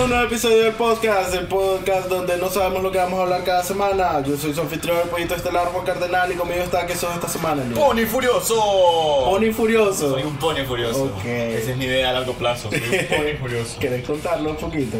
A un nuevo episodio del podcast, el podcast donde no sabemos lo que vamos a hablar cada semana. Yo soy su anfitrión, el pollito estelar Juan Cardenal, y conmigo está que sos esta semana. Elías? ¡Pony furioso! Pony Furioso. Soy un pony furioso. Ok. Esa es mi idea a largo plazo. Soy un pony furioso. ¿Querés contarlo un poquito?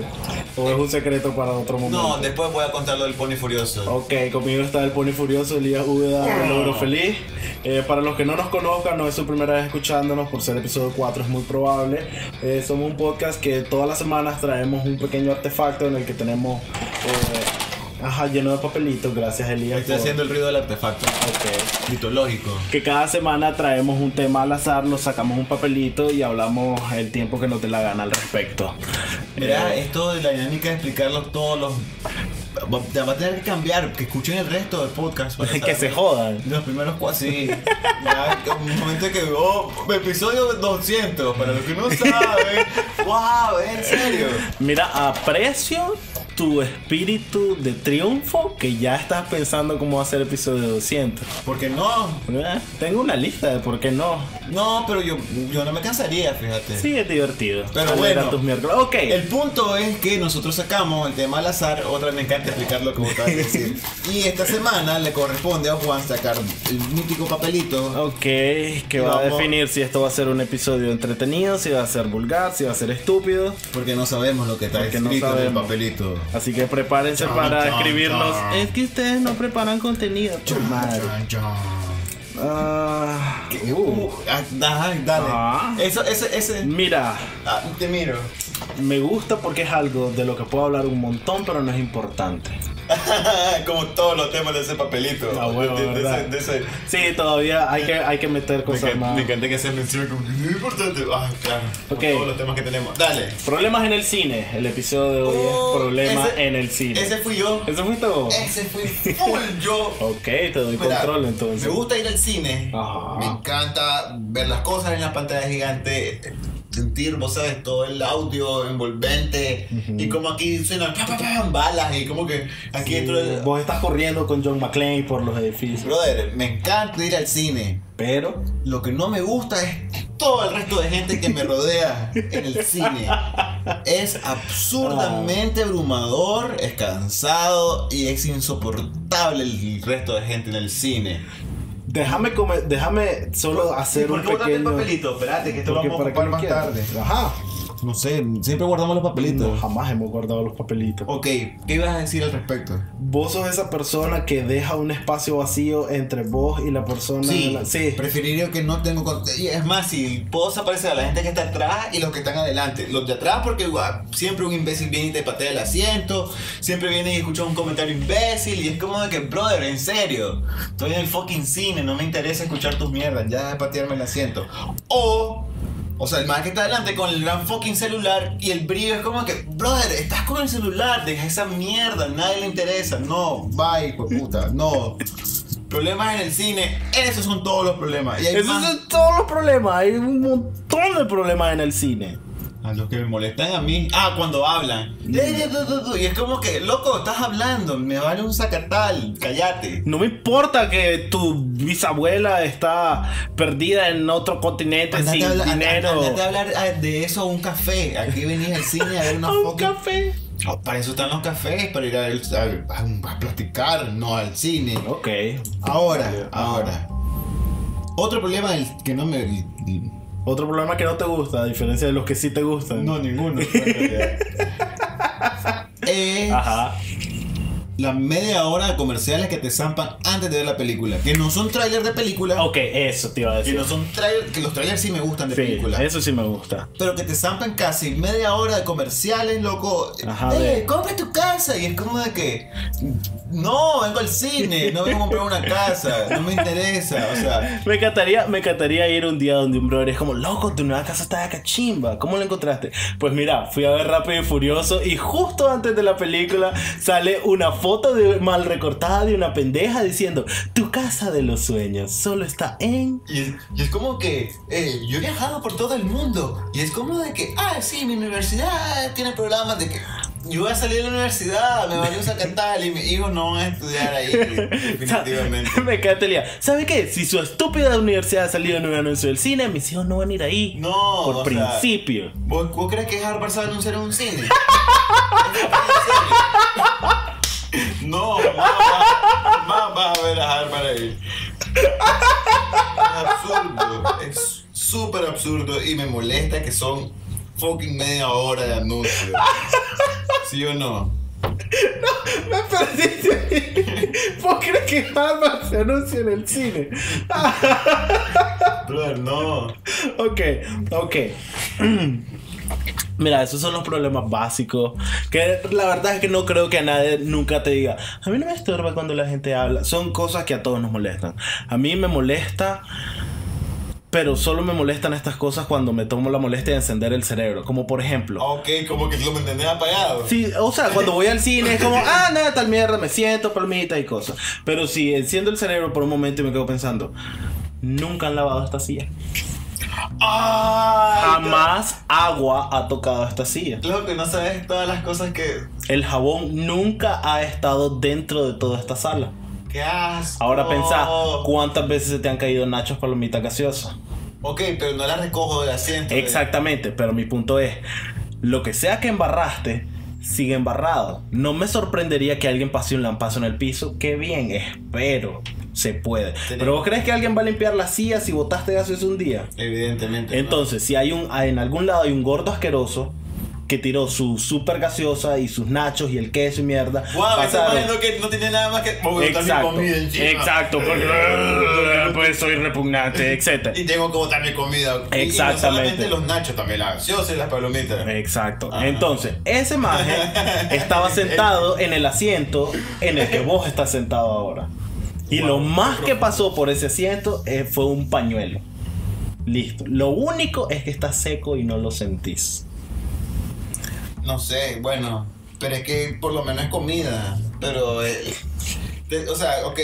¿O es un secreto para otro momento? No, después voy a contar lo del pony furioso. Ok, conmigo está el Pony Furioso, Elías Úbeda, el logro feliz. Eh, para los que no nos conozcan, no es su primera vez escuchándonos, por ser episodio 4 es muy probable. Eh, somos un podcast que todas las semanas traemos un pequeño artefacto en el que tenemos, eh, ajá, lleno de papelitos, gracias Elías. Estoy por- haciendo el ruido del artefacto. Mitológico. Que cada semana traemos un tema al azar, nos sacamos un papelito y hablamos el tiempo que nos dé la gana al respecto. Mira, Eh, esto de la dinámica de explicarlo todos los. Va va a tener que cambiar, que escuchen el resto del podcast. para que se jodan. Los primeros cuatro, sí. Ya, un momento que, oh, episodio 200, para los que no saben. ¡Wow! ¿En serio? Mira, aprecio tu espíritu de triunfo que ya estás pensando cómo hacer episodio 200. ¿Por qué no? Eh, Tengo una lista de por qué no. No, pero yo, yo no me cansaría, fíjate. Sí, es divertido. Pero bueno. tus miércoles. Ok. El punto es que nosotros sacamos el tema al azar, otra vez me encanta explicar lo que vos de decir. Y esta semana le corresponde a Juan sacar el mítico papelito. Ok, que va a definir si esto va a ser un episodio entretenido, si va a ser vulgar, si va a ser estúpido. Porque no sabemos lo que está Porque no escrito en el papelito. Así que prepárense para escribirnos. Es que ustedes no preparan contenido. madre. Ah, uh. Uh, ah, dale, dale. Ah. Eso, ese, ese. Mira, Ah, te miro. me gusta porque es algo de lo que puedo hablar un montón, pero no es importante. Como todos los temas de ese papelito. Ah, bueno, de, de ¿verdad? ese, de ese- Sí, todavía hay que, hay que meter Me cosas encanta, más. me encanta que se mencione como es importante. Ah, claro. Todos los temas que tenemos. Dale. Problemas en el cine. El episodio de hoy Oh, es Problemas ese- en el cine. Ese fui yo. ¿Ese fuiste vos? Ese fui full yo. Ok, te doy Mira, control entonces. Me gusta ir al cine. Ajá. Me encanta ver las cosas en la pantalla gigante. Sentir, vos sabes, todo el audio envolvente. Y como aquí suenan pa, pa, pa, balas. Y como que aquí dentro del. Vos estás corriendo con John McClane por los edificios. Brother, me encanta ir al cine. Pero, Lo que no me gusta es todo el resto de gente que me rodea en el cine. Es absurdamente abrumador, es cansado y es insoportable el resto de gente en el cine. Déjame come- déjame solo hacer un pequeño. Espérate, que esto lo vamos a ocupar más quieras. tarde. Ajá. No sé, siempre guardamos los papelitos. No, jamás hemos guardado los papelitos. Ok, ¿qué ibas a decir al respecto? Vos sos esa persona que deja un espacio vacío entre vos y la persona. Sí, la- sí. preferiría que no tengo con- Es más, si puedo desaparecer a la gente que está atrás y los que están adelante. Los de atrás, porque guau, siempre un imbécil viene y te patea el asiento. Siempre viene y escucha un comentario imbécil. Y es como de que, brother, en serio. Estoy en el fucking cine, no me interesa escuchar tus mierdas. Ya de patearme el asiento. O. O sea, el man que está adelante con el gran fucking celular y el brillo es como que, brother, estás con el celular, deja esa mierda, nadie le interesa. No, bye, de puta, no. Problemas en el cine, esos son todos los problemas. Y hay Esos más- son todos los problemas. Hay un montón de problemas en el cine. A los que me molestan a mí. Ah, cuando hablan. Y es como que, loco, estás hablando, me vale un sacatal, cállate. No me importa que tu bisabuela está perdida en otro continente Andate sin a hablar, dinero. andate a hablar ah, de eso a un café. Aquí venís al cine a ver una A un fucking- café. Ah, Para eso están los cafés, para ir a, a- a platicar, no al cine. Ok. Ahora, ahora. Otro problema que no me. Otro problema que no te gusta, a diferencia de los que sí te gustan. No, ninguno. es Ajá. La media hora de comerciales que te zampan antes de ver la película. Que no son trailers de película. Ok, eso te iba a Que decir. no son trailers. Que los trailers sí me gustan de Sí, película. eso sí me gusta. Pero que te zampan casi media hora de comerciales, loco. Ajá, eh, compra tu casa. Y es como de que. No, vengo al cine. No vengo a comprar una casa. No me interesa. O sea. Me encantaría, me encantaría ir un día donde un brother es como, loco, tu nueva casa está de cachimba. ¿Cómo la encontraste? Pues mira, fui a ver Rápido y Furioso y justo antes de la película sale una foto de mal recortada de una pendeja diciendo, tu casa de los sueños solo está en... Y es, y es como que eh, yo he viajado por todo el mundo. Y es como de que, ah, sí, mi universidad tiene programas de que yo voy a salir de la universidad, me valió sacatal y mis hijos no van a estudiar ahí, definitivamente. me encanta el día. ¿Sabe qué? Si su estúpida universidad ha salido en un anuncio del cine, mis hijos no van a ir ahí. No, Por o sea, principio. ¿vos, vos crees que Harvard sabe anunciar en un cine? No, más, más vas a ver a Harvard ahí. Es absurdo. Es súper absurdo y me molesta que son fucking media hora de anuncio. ¿Sí o no? Me perdiste. ¿Vos crees que Harvard se anuncia en el cine? Brother, no. Ok, ok. Mira, esos son los problemas básicos. Que la verdad es que no creo que a nadie nunca te diga. A mí no me estorba cuando la gente habla. Son cosas que a todos nos molestan. A mí me molesta. Pero solo me molestan estas cosas cuando me tomo la molestia de encender el cerebro. Como por ejemplo. Ok, como que lo me entendés apagado. Sí, o sea, cuando voy al cine es como, ah, nada, tal mierda, me siento, palmita y cosas. Pero si enciendo el cerebro por un momento y me quedo pensando, nunca han lavado esta silla. Ay, Jamás agua ha tocado esta silla. Lo que no sabes todas las cosas que. El jabón nunca ha estado dentro de toda esta sala. ¡Qué asco! Ahora pensá, ¿cuántas veces se te han caído nachos palomitas gaseosas? Ok, pero no la recojo del asiento. Exactamente, pero mi punto es, lo que sea que embarraste, sigue embarrado. No me sorprendería que alguien pase un lampazo en el piso. Qué bien, espero. Se puede. Pero vos crees que alguien va a limpiar la silla si botaste gaseosa un día? Evidentemente. no. Entonces, si hay un en algún lado hay un gordo asqueroso que tiró su super gaseosa y sus nachos y el queso y mierda. Ver- poniendo que no tiene nada más que. Mi Exacto, comida encima. exacto, porque pues soy repugnante, etc. Y tengo que botar mi comida. Y- Y Exactamente. no solamente los nachos, también las gaseosas y las palomitas. Exacto. Ajá. Entonces, ese maje estaba sentado en el asiento en el que vos estás sentado ahora. Y lo más que pasó por ese asiento eh, fue un pañuelo. Listo. Lo único es que está seco y no lo sentís. No sé, bueno. Pero es que por lo menos es comida. Pero. eh, de- o sea, ok.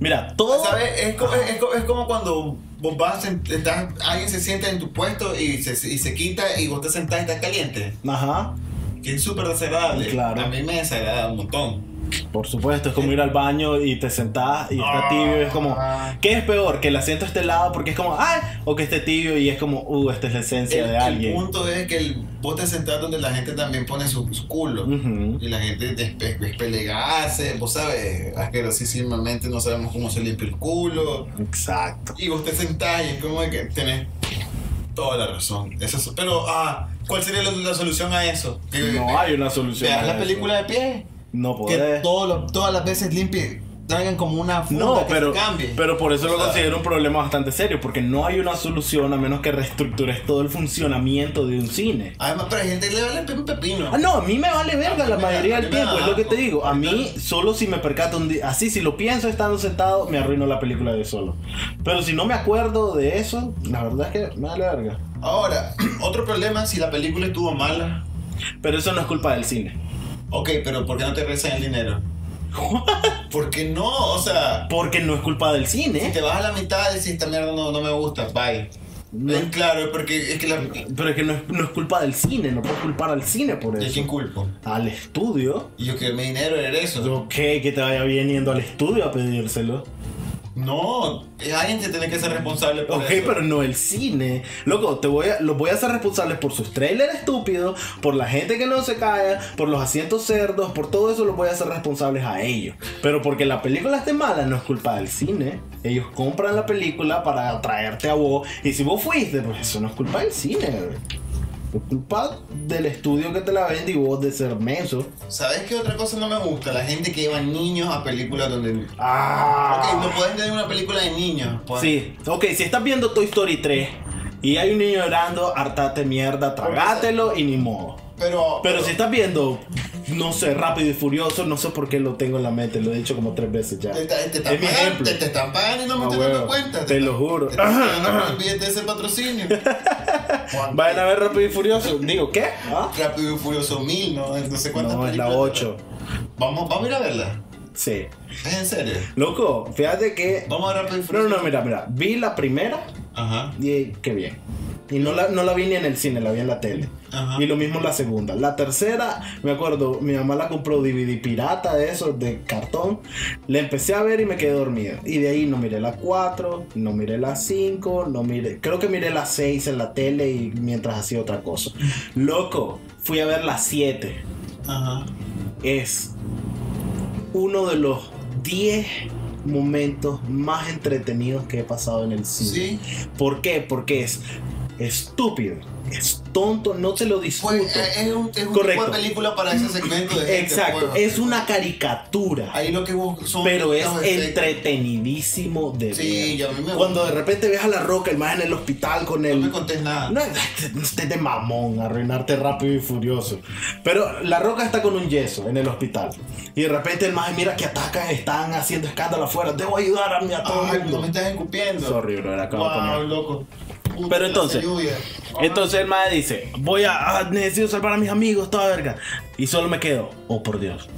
Mira, todo. ¿Sabes? Es, co- es co- es como cuando vos vas, estás, alguien se sienta en tu puesto y se, y se quita y vos te sentás y estás caliente. Ajá. Que es súper desagradable. Claro. A mí me desagrada un montón. Por supuesto, es como ir al baño y te sentás y está tibio y es como. ¿qué es peor? Que el asiento esté helado porque es como, ¡ay! O que esté tibio y es como, ¡uh! Esta es la esencia El, de el alguien. punto es que el, vos te sentás donde la gente también pone su, su culo. Ujú. Y la gente despe- despelegase, vos sabes, asquerosísimamente no sabemos cómo se limpia el culo. Exacto. Y vos te sentás y es como que tenés toda la razón. Eso es- pero, ah, ¿cuál sería la, la solución a eso? No hay una solución. Veas la película de pie. No Que podés. todo lo- todas las veces limpie, traigan como una funda No, que pero, se cambie. pero por eso O lo sea, considero un problema bastante serio, porque no hay una solución a menos que reestructures todo el funcionamiento de un cine. Además, pero hay gente que le vale un pepino. Ah, no, a mí me vale verga la mayoría del tiempo, es lo que te digo. A mí, solo si me percato un día, así, si lo pienso estando sentado, me arruino la película de solo. Pero si no me acuerdo de eso, la verdad es que me vale verga. Ahora, otro problema, si la película estuvo mala, Pero eso no es culpa del cine. Ok, pero ¿por qué no te regresan el dinero? ¿Por qué no? O sea, Porque no es culpa del si cine. te vas a la mitad y decís esta mierda no, no me gusta, bye. No. Eh, claro, porque es que la... Pero es que no es, no es culpa del cine, no puedo culpar al cine por ¿De eso. quién culpo? Al estudio. Y yo que mi dinero era eso. ¿qué? Que te vaya bien yendo al estudio a pedírselo. No, alguien te tiene que ser responsable por Ok, eso. pero no el cine. Loco, te voy a, los voy a hacer responsables por sus trailers estúpidos, por la gente que no se calla, por los asientos cerdos, por todo eso los voy a hacer responsables a ellos. Pero porque la película esté mala no es culpa del cine. Ellos compran la película para atraerte a vos. Y si vos fuiste, pues eso no es culpa del cine. güey. Es culpa del estudio que te la vende y vos de ser menso. ¿Sabes qué otra cosa no me gusta? La gente que lleva niños a películas donde... Ah. Ok, no pueden tener una película de niños. pues. Sí, ok, si estás viendo Toy Story 3 y hay un niño llorando, hartate mierda, tragátelo y ni modo. Pero... Pero si estás viendo, no sé, Rápido y Furioso, no sé por qué lo tengo en la mente, lo he dicho como tres veces ya. Te, te- te Es mi pagando, ejemplo. te, te están pagando y no me Ah, estoy dando cuenta. te lo juro. Te billete de ese patrocinio. Vayan a ver Rápido y Furioso. Digo, ¿qué? ¿Ah? Rápido y Furioso 1000, ¿no? No sé cuántas No, es la películas- 8. Vamos, vamos a ir a verla. Sí. ¿Es en serio? Loco, fíjate que. Vamos a ver Rápido y No, Furioso. no, no, mira, mira. Vi la primera Ajá. y qué bien. Y no la, no la vi ni en el cine, la vi en la tele. Ajá. Y lo mismo la segunda. La tercera, me acuerdo, mi mamá la compró DVD pirata de esos, de cartón. La empecé a ver y me quedé dormido. Y de ahí no miré la 4, no miré la 5, no miré. Creo que miré la 6 en la tele y mientras hacía otra cosa. Loco, fui a ver la 7. Ajá. Es uno de los 10 momentos más entretenidos que he pasado en el cine. Sí. ¿Por qué? Porque es estúpido, es tonto, no te lo discuto. Pues eh, es un, es un tipo Correcto. de película para ese segmento de. Exacto, pues. es una caricatura. Ahí lo que busco son. Pero es entretenidísimo de Sí, ver. ya a mí me Cuando de repente ves a la roca, el más en el hospital con No el. me contés nada. No, estés de mamón, arruinarte rápido y furioso. Pero la roca está con un yeso en el hospital. Y de repente el más mira que atacan, están haciendo escándalo afuera. Debo ayudar a, mí, a todo Ay, el no me estás escupiendo. Sorry, bro, era de Wow, loco. Pero entonces. Entonces el madre dice, voy a, ah, necesito salvar a mis amigos, toda verga. Y solo me quedo, oh por Dios.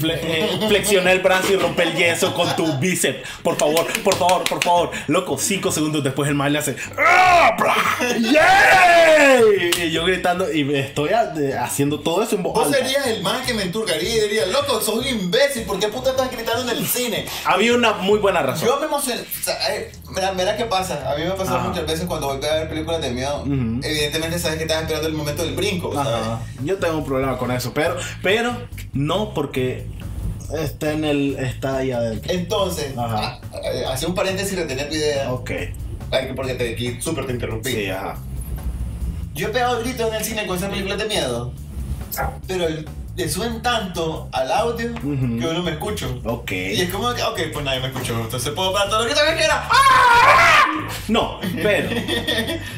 Fle- eh, flexioné el brazo y rompí el yeso con tu bíceps. Por favor, por favor, por favor. Loco, cinco segundos después el madre le hace, ¡Ah. Y yo gritando y estoy haciendo todo eso en voz Vos serías el man que me enturgaría y diría, loco, sos un imbécil, ¿por qué puta estás gritando en el cine? Había una muy buena razón. Yo me emocioné. O sea, eh, mira, mira qué pasa. A mí me pasa Ajá. muchas veces cuando voy a ver películas de miedo. Ujú. Evidentemente sabes que estás esperando el momento del brinco, ¿sabes? Yo tengo un problema con eso, pero, pero no porque está en el, está ahí adentro. Entonces, Ajá. a- a- hace un paréntesis y retener tu idea. Ok. Ay, porque te, aquí súper te interrumpí. Sí, ajá. Yo he pegado gritos en el cine con esas películas de miedo. Pero el- le suben tanto al audio que yo no me escucho. Ok. Y es como que, ok, pues nadie me escuchó. Entonces puedo parar todo lo que quiera. No, pero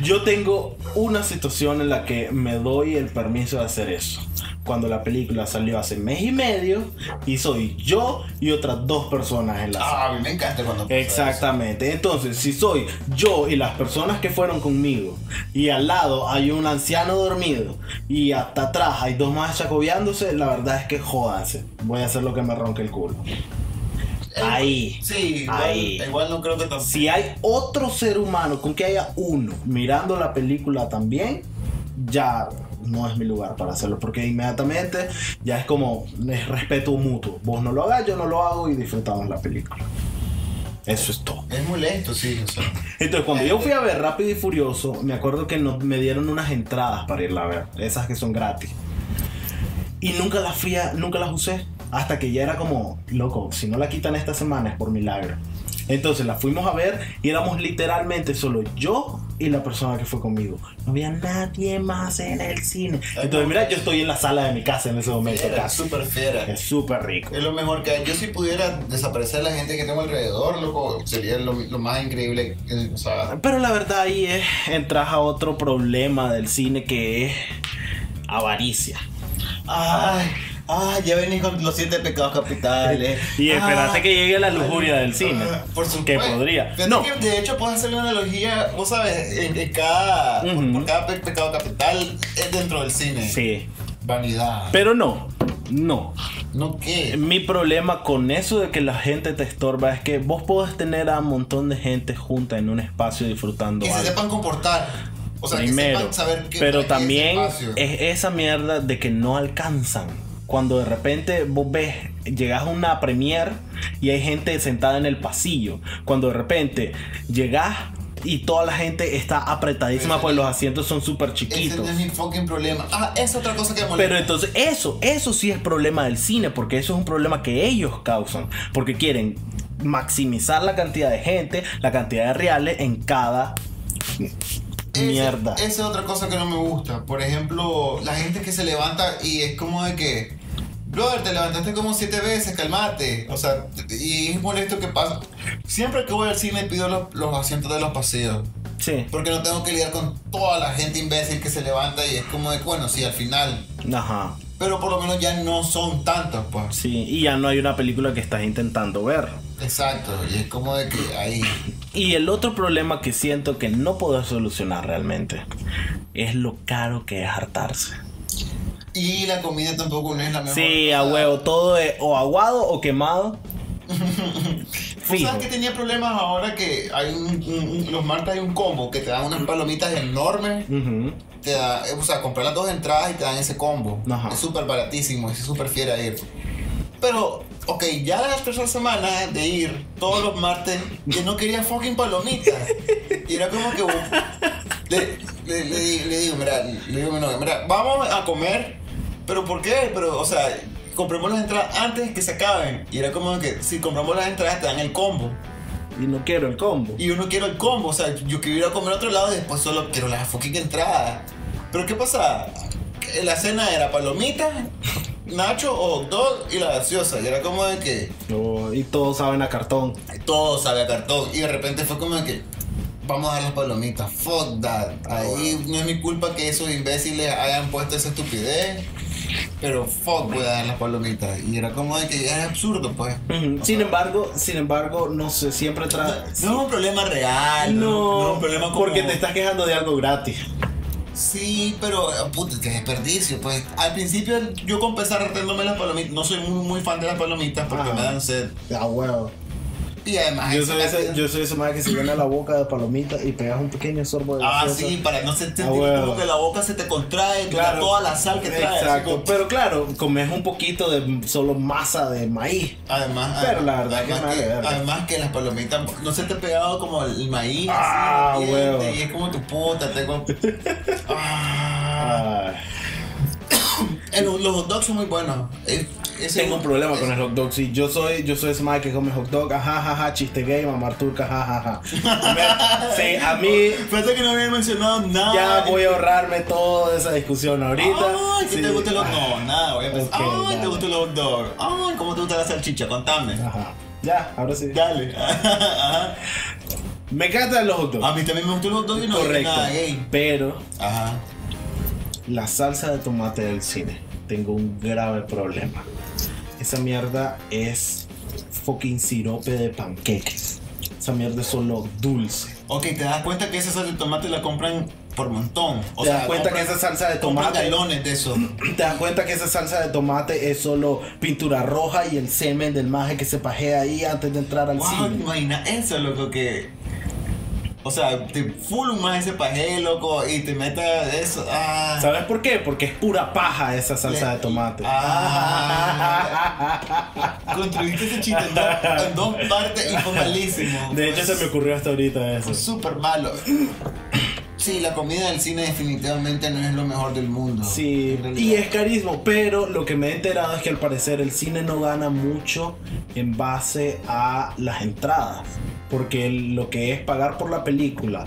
yo tengo una situación en la que me doy el permiso de hacer eso. Cuando la película salió hace mes y medio y soy yo y otras dos personas en la sala. Ah, a mí me encanta cuando Exactamente. Entonces, si soy yo y las personas que fueron conmigo y al lado hay un anciano dormido y hasta atrás hay dos más chacobeándose, la verdad es que jódanse. Voy a hacer lo que me ronque el culo. eso. Ahí. Sí, igual, Ahí. igual no creo que tampoco. Si hay otro ser humano con que haya uno mirando la película también, ya no es mi lugar para hacerlo, porque inmediatamente ya es como es respeto mutuo. Vos no lo hagas, yo no lo hago y disfrutamos la película. Eso es todo. Es molesto, sí. O sea. Entonces, cuando yo fui a ver Rápido y Furioso, me acuerdo que nos, me dieron unas entradas para irla a ver, esas que son gratis. Y nunca las fui a- nunca las usé. Hasta que ya era como, loco, si no la quitan esta semana es por milagro. Entonces la fuimos a ver y éramos literalmente solo yo y la persona que fue conmigo. No había nadie más en el cine. Entonces, mira, yo estoy en la sala de mi casa en ese momento. Fiera, casi. súper fiera. Es súper rico. Es lo mejor que hay. Yo si pudiera desaparecer la gente que tengo alrededor, loco, sería lo, lo más increíble. eh, O sea, Pero la verdad ahí es, entras a otro problema del cine que es avaricia. ay, ay, ya venís con los siete pecados capitales. Y espérate Ah, que llegue la lujuria del cine. ah, Por supuesto. Que podría. Fíjate No. que, de hecho, puedes hacer una analogía, vos sabes, en, en cada, por, pecado capital es dentro del cine. Sí. Vanidad. Pero no. No. ¿No qué? Mi problema con eso de que la gente te estorba es que vos podés tener a un montón de gente junta en un espacio disfrutando Que se sepan comportar. O sea, que Primero, sepan saber qué pero también es esa mierda de que no alcanzan. Cuando de repente vos ves, llegas a una premiere y hay gente sentada en el pasillo. Cuando de repente llegas y toda la gente está apretadísima Ese- porque los asientos son súper Ese chiquitos. no es mi fucking problema. Ah, es otra cosa que molesta. Pero entonces eso, eso sí es problema del cine, porque eso es un problema que ellos causan, porque quieren maximizar la cantidad de gente, la cantidad de reales en cada Ese- mierda. Esa es otra cosa que no me gusta. Por ejemplo, la gente que se levanta y es como de que, brother, te levantaste como siete veces, calmate. O sea, y es molesto que pasa. Siempre que voy al cine pido los, los asientos de los paseos. Sí, Porque no tengo que lidiar con toda la gente imbécil que se levanta y es como de, bueno, sí, al final. ajá, Pero por lo menos ya no son tantos, pues. sí, y ya no hay una película que estás intentando ver. Exacto. Y es como de que ahí. Y el otro problema que siento que no puedo solucionar realmente es lo caro que es hartarse. Y la comida tampoco no es la mejor. Sí, a huevo, todo es o aguado o quemado. ¿Tú sabes que tenía problemas ahora que hay un, un- los martes hay un combo que te dan unas palomitas enormes? Ujú. Te da, eh, o sea, comprar las dos entradas y te dan ese combo. Ajá. Es súper baratísimo, es súper fiel a ir. Pero, ok, ya la tercera semana de ir todos los martes, yo no quería fucking palomitas. Y era como que. Le, le- le le digo, mira, le digo novia, mira, vamos a comer, pero ¿por qué? Pero, o sea, compremos las entradas antes que se acaben. Y era como que si compramos las entradas te dan el combo. Y no quiero el combo. Y yo no quiero el combo, o sea, yo quiero ir a comer a otro lado y después solo quiero la fucking entrada. Pero ¿qué pasa? La cena era palomitas, nacho o dog y la gaseosa. Y era como de que Oh, y todos saben a cartón. todo sabe a cartón. Y de repente fue como de que vamos a dar las palomitas. Fuck that. Ahí no es mi culpa que esos imbéciles hayan puesto esa estupidez. Pero fuck voy a dar las palomitas. Y era como de que es absurdo, pues. Sin embargo, sin embargo, no sé, siempre No, trae. no es un problema real. No, no es un problema como... porque te estás quejando de algo gratis. Sí, pero puta, qué desperdicio. Pues al principio yo comencé retándome las palomitas. No soy muy, muy fan de las palomitas porque me dan sed. Ah, huevo. Y además. Yo soy, ese, yo soy ese man que se llena la boca de palomitas y pegas un pequeño sorbo de Ah, gaseosa. sí, para no sentir Ah, como que la boca se te contrae, Claro. toda la sal que trae. Exacto. Pero claro, comes un poquito de solo masa de maíz. Además, Pero la verdad además que verga. además que las palomitas no se te ha pegado como el maíz. Ah, así, diente. Y es como tu puta, tengo. ah. Los hot dogs son muy buenos. Ese- tengo un problema con el hot dog. Sí, yo soy, yo soy ese que come hot dog. Ajá, ajá, ajá, chiste gay, mamar turca, jajaja. Sí, a mí Fíjate que no había mencionado nada. ya voy a ahorrarme toda esa discusión ahorita. Ay, ¿qué Sí. te gusta el hot dog? Nada, voy a. Ok, Ay, dale. te gusta el hot dog. Ay, ¿cómo te gusta la salchicha? Contame. Ajá. Ya, ahora sí. Dale. Ajá. Me encantan los hot dogs. A mí también me gusta el hot dog y no Correcto. nada gay. Pero Ajá. la salsa de tomate del cine, tengo un grave problema. Esa mierda es fucking sirope de panqueques. Esa mierda es solo dulce. Ok, te das cuenta que esa salsa de tomate la compran por montón. O Te sea, das cuenta que esa salsa de tomate. galones de eso. Te das cuenta que esa salsa de tomate es solo pintura roja y el semen del maje que se pajea ahí antes de entrar al Wow, cine. imagina eso, loco, que. O sea, te full más ese paje, loco, y te metas eso. Ah. ¿Sabes por qué? Porque es pura paja esa salsa de tomate. Ah. Construiste ese chiste en dos, en dos partes y fue malísimo. De hecho, se me ocurrió hasta ahorita eso. Fue súper malo. Sí, la comida del cine definitivamente no es lo mejor del mundo. Sí, y es carisma, pero lo que me he enterado es que al parecer el cine no gana mucho en base a las entradas, porque lo que es pagar por la película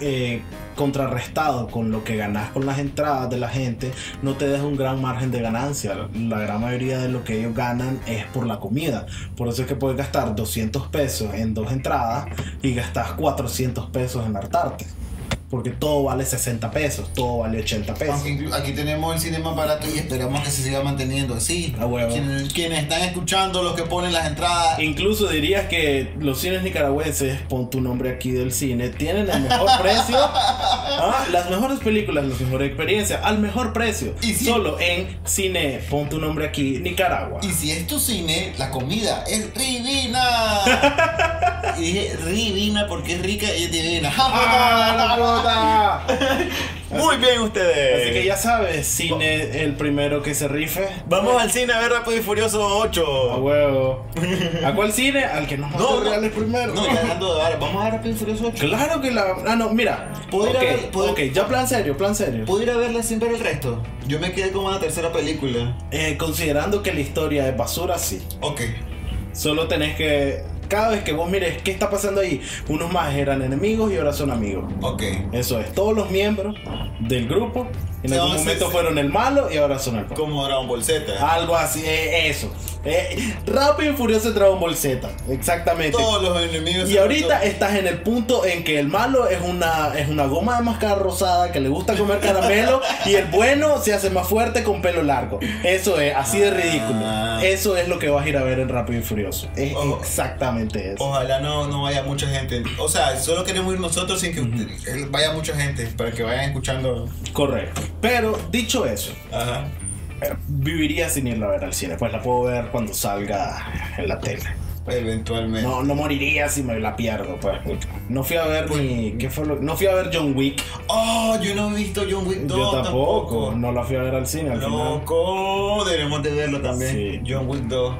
eh, contrarrestado con lo que ganas con las entradas de la gente, no te deja un gran margen de ganancia. La gran mayoría de lo que ellos ganan es por la comida. Por eso es que puedes gastar 200 pesos en dos entradas y gastas 400 pesos en hartarte. Porque todo vale 60 pesos, todo vale 80 pesos. Aunque inclu- aquí tenemos el cine más barato y esperamos que se siga manteniendo así. A huevo. Quienes, quienes están escuchando, los que ponen las entradas. Incluso dirías que los cines nicaragüenses, pon tu nombre aquí del cine, tienen el mejor precio, ¿ah? las mejores películas, las mejores experiencias, al mejor precio. Y si- Solo en cine, pon tu nombre aquí, Nicaragua. Y si es tu cine, la comida es divina. y dije divina porque es rica y es divina. ¡Ah, la puta! Muy bien ustedes. Así que ya sabes, cine el primero que se rife. Vamos al cine a ver Rápido y Furioso A 8. huevo. ¿A cuál cine? Al que nos No, no. reales primero. No, ya hablando de vamos a ver Rápido y Furioso 8. Claro que la. Ah, no, mira. ¿Puedo ir a ver- puedo- ok, ya plan serio, plan serio. ¿Puedo ir a verla sin ver el resto? Yo me quedé como en la tercera película. Eh, considerando que la historia es basura, sí. Ok. Solo tenés que. Cada vez que vos mires qué está pasando ahí, unos más eran enemigos y ahora son amigos. Ok. Eso es, todos los miembros del grupo en algún momento fueron el malo y ahora son el bueno. Como Dragon Ball Z. Algo así, eh, eso. Eh, Rápido y Furioso Dragon Ball Z, exactamente. Todos los enemigos. Y ahorita estás en el punto en que el malo es una, es una goma de mascar rosada que le gusta comer caramelo y el bueno se hace más fuerte con pelo largo. Eso es, así de ridículo. Ah. Eso es lo que vas a ir a ver en Rápido y Furioso. Es Ojo. exactamente eso. Ojalá no, no vaya mucha gente. O sea, solo queremos ir nosotros sin que vaya mucha gente. Para que vayan escuchando. Correcto. Pero dicho eso, Ajá. eh, viviría sin irla a ver al cine. Pues la puedo ver cuando salga en la tele. Eventualmente. No, no moriría si me la pierdo, pues. No fui a ver ni. ¿Qué fue lo- No fui a ver John Wick. Oh, yo no he visto John Wick 2 Yo tampoco. No la fui a ver al cine al final. Loco, deberíamos de verlo también. Sí. John Wick 2.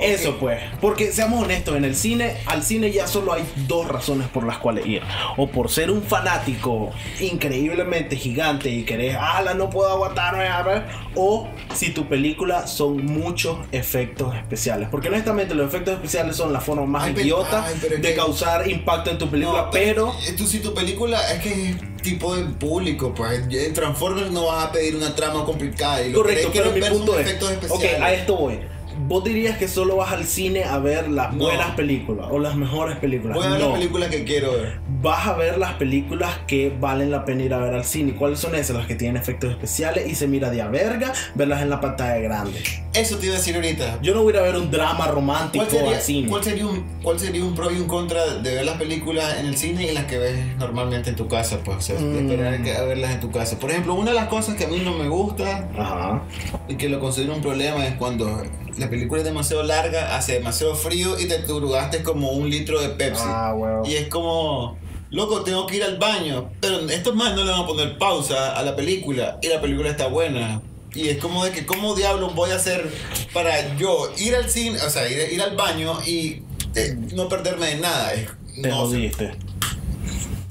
Eso pues, porque seamos honestos, en el cine, al cine ya solo hay dos razones por las cuales ir. O por ser un fanático increíblemente gigante y querés, ala, no puedo aguantarme a ver. O si tu película son muchos efectos especiales. Porque honestamente los efectos especiales son la forma más Ay, idiota ay, de que- causar impacto en tu película. No, pero eh, Tú, si tu película es que tipo de público, pues en Transformers no vas a pedir una trama complicada. Y lo Correcto, que pero mi punto es. efectos Ok, especiales. a esto voy. Vos dirías que solo vas al cine a ver las No. buenas películas o las mejores películas. Voy a ver No. la película que quiero ver. Vas a ver las películas que valen la pena ir a ver al cine. ¿Cuáles son esas? Las que tienen efectos especiales y se mira de a verga verlas en la pantalla grande. Eso te iba a decir ahorita. Yo no voy a ir a ver un drama romántico ¿Cuál sería, al cine. cuál sería un, ¿Cuál sería un pro y un contra de ver las películas en el cine y las que ves normalmente en tu casa? Pues, o sea, Mm. a verlas en tu casa. Por ejemplo, una de las cosas que a mí no me gusta Ajá. y que lo considero un problema es cuando la película es demasiado larga, hace demasiado frío y te turugaste como un litro de Pepsi. Ah. Y es como, loco, tengo que ir al baño. Pero estos más no le van a poner pausa a la película y la película está buena. Y es como de que, ¿cómo diablos voy a hacer para yo ir al cine, o sea, ir, ir al baño y eh, no perderme de nada? Te no jodiste.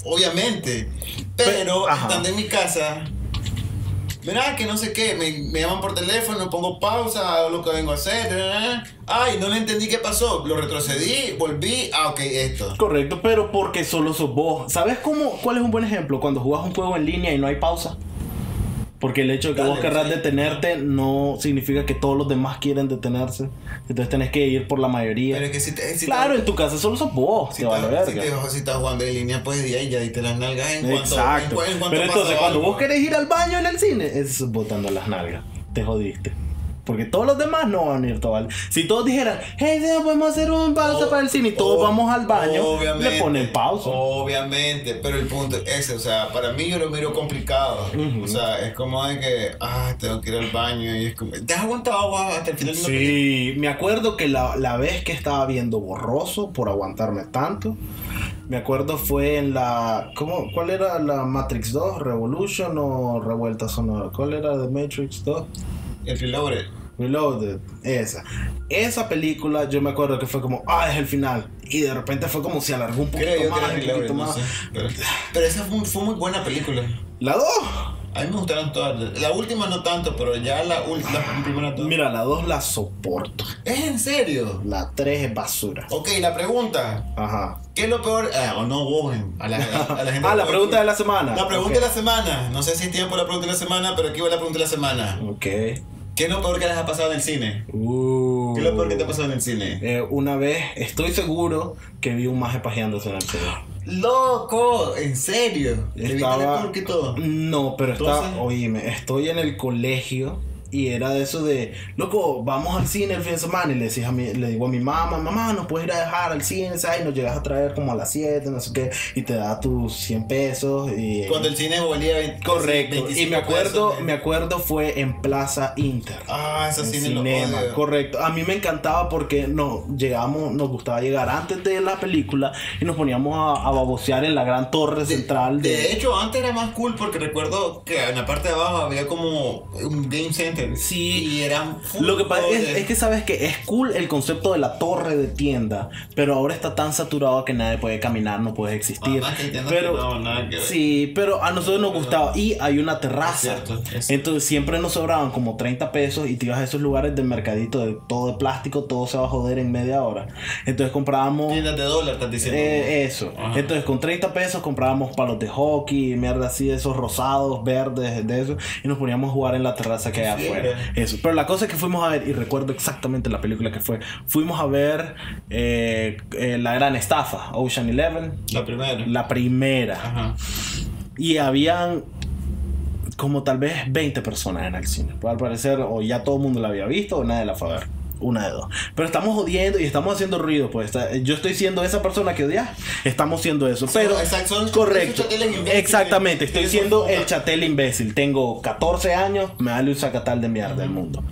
obviamente. Pero Pe- ajá. estando en mi casa, mira que no sé qué, me, me llaman por teléfono, pongo pausa, hago lo que vengo a hacer. Ay, no le entendí qué pasó. Lo retrocedí, volví. Ah, ok, esto. Correcto, pero porque solo sos vos. ¿Sabes cómo? ¿Cuál es un buen ejemplo? Cuando jugás un juego en línea y no hay pausa. Porque el hecho de que Dale, vos querrás sí. detenerte no significa que todos los demás quieren detenerse. Entonces tenés que ir por la mayoría. Pero es que si te. Si claro, te, en tu casa solo sos vos. si te estás- si, te- si estás jugando en línea, pues ahí ya diste las nalgas en cuanto. Exacto. en en cuanto Pero entonces, cuando algo. vos querés ir al baño en el cine, es botando las nalgas. Te jodiste. Porque todos los demás no van a ir todo Si todos dijeran, hey, podemos hacer un pausa para el cine y todos vamos al baño, le ponen pausa. Obviamente, pero el punto es ese, o sea, para mí yo lo miro complicado. O sea, es como de que, ah, tengo que ir al baño y es como, ¿te has aguantado ah, hasta el final de? Sí, me acuerdo que la, la vez que estaba viendo borroso por aguantarme tanto, me acuerdo fue en la. ¿cómo, ¿Cuál era la Matrix 2? ¿Revolution o Revuelta Sonora? ¿Cuál era de Matrix 2? El Reloaded. Reloaded, esa. Esa película yo me acuerdo que fue como, ah, es el final. Y de repente fue como si alargó un poquito Creo más, un Reloaded, poquito no más. sé. Pero, pero esa fue, fue muy buena película. La 2. A mí me gustaron todas. La última no tanto, pero ya la última, la primera. Mira, la 2 la soporto. ¿Es en serio? La 3 es basura. Ok, la pregunta. Ajá. ¿Qué es lo peor? Ah, o no, vos, a la, a la gente. Ah, la pregunta de la semana. La pregunta Ok. de la semana. No sé si es tiempo la pregunta de la semana, pero aquí va la pregunta de la semana. Ok. ¿Qué es lo peor que les ha pasado en el cine? Uh. ¿Qué es lo peor que te ha pasado en el cine? Eh, una vez, estoy seguro que vi un maje pajeándose en el cine. ¡Loco! ¿En serio? ¿Le viste el Estaba- que todo? No, pero está, Entonces- oíme, estoy en el colegio y era de eso de, loco, vamos al cine el fin de semana y le, decís a mi, le digo a mi mamá, mamá, nos puedes ir a dejar al cine, ¿sabes? Y nos llegas a traer como a las 7, no sé qué, y te da tus 100 pesos y... Cuando el cine volvía 20, Correcto, y 25 me acuerdo, pesos, me acuerdo fue en Plaza Inter. Ah, ese cine lo cinema, odio. correcto. A mí me encantaba porque no, llegamos, nos gustaba llegar antes de la película y nos poníamos a, a babosear en la gran torre central de, De hecho, antes era más cool porque recuerdo que en la parte de abajo había como un game center. Sí. Y eran Lo que pasa es, es que sabes que es cool el concepto de la torre de tienda, pero ahora está tan saturado que nadie puede caminar, no puede existir. Entiendo pero no, nada que ver. sí, pero a nosotros nos gustaba y hay una terraza. Es cierto, es- Entonces siempre nos sobraban como 30 pesos y te ibas a esos lugares de mercadito de todo de plástico, todo se va a joder en media hora. Entonces comprábamos Tiendas de dólar, estás diciendo. eh, eso. Ajá. Entonces con 30 pesos comprábamos palos de hockey, mierda así, esos rosados, verdes, de eso, y nos poníamos a jugar en la terraza que hay Fiera. Eso. Pero la cosa es que fuimos a ver, y recuerdo exactamente la película que fue, fuimos a ver eh, eh, La Gran Estafa, Ocean Eleven, La primera. la primera. Ajá. Y habían como tal vez 20 personas en el cine. Pero al parecer o ya todo el mundo la había visto o nadie la fue a ver. Una de dos. Pero estamos odiando y estamos haciendo ruido. Pues yo estoy siendo esa persona que odia. Estamos siendo eso. Pero exacto, correcto. Exactamente. Estoy siendo el chatel imbécil. Tengo 14 años. Me vale un sacatal de mierda del mundo.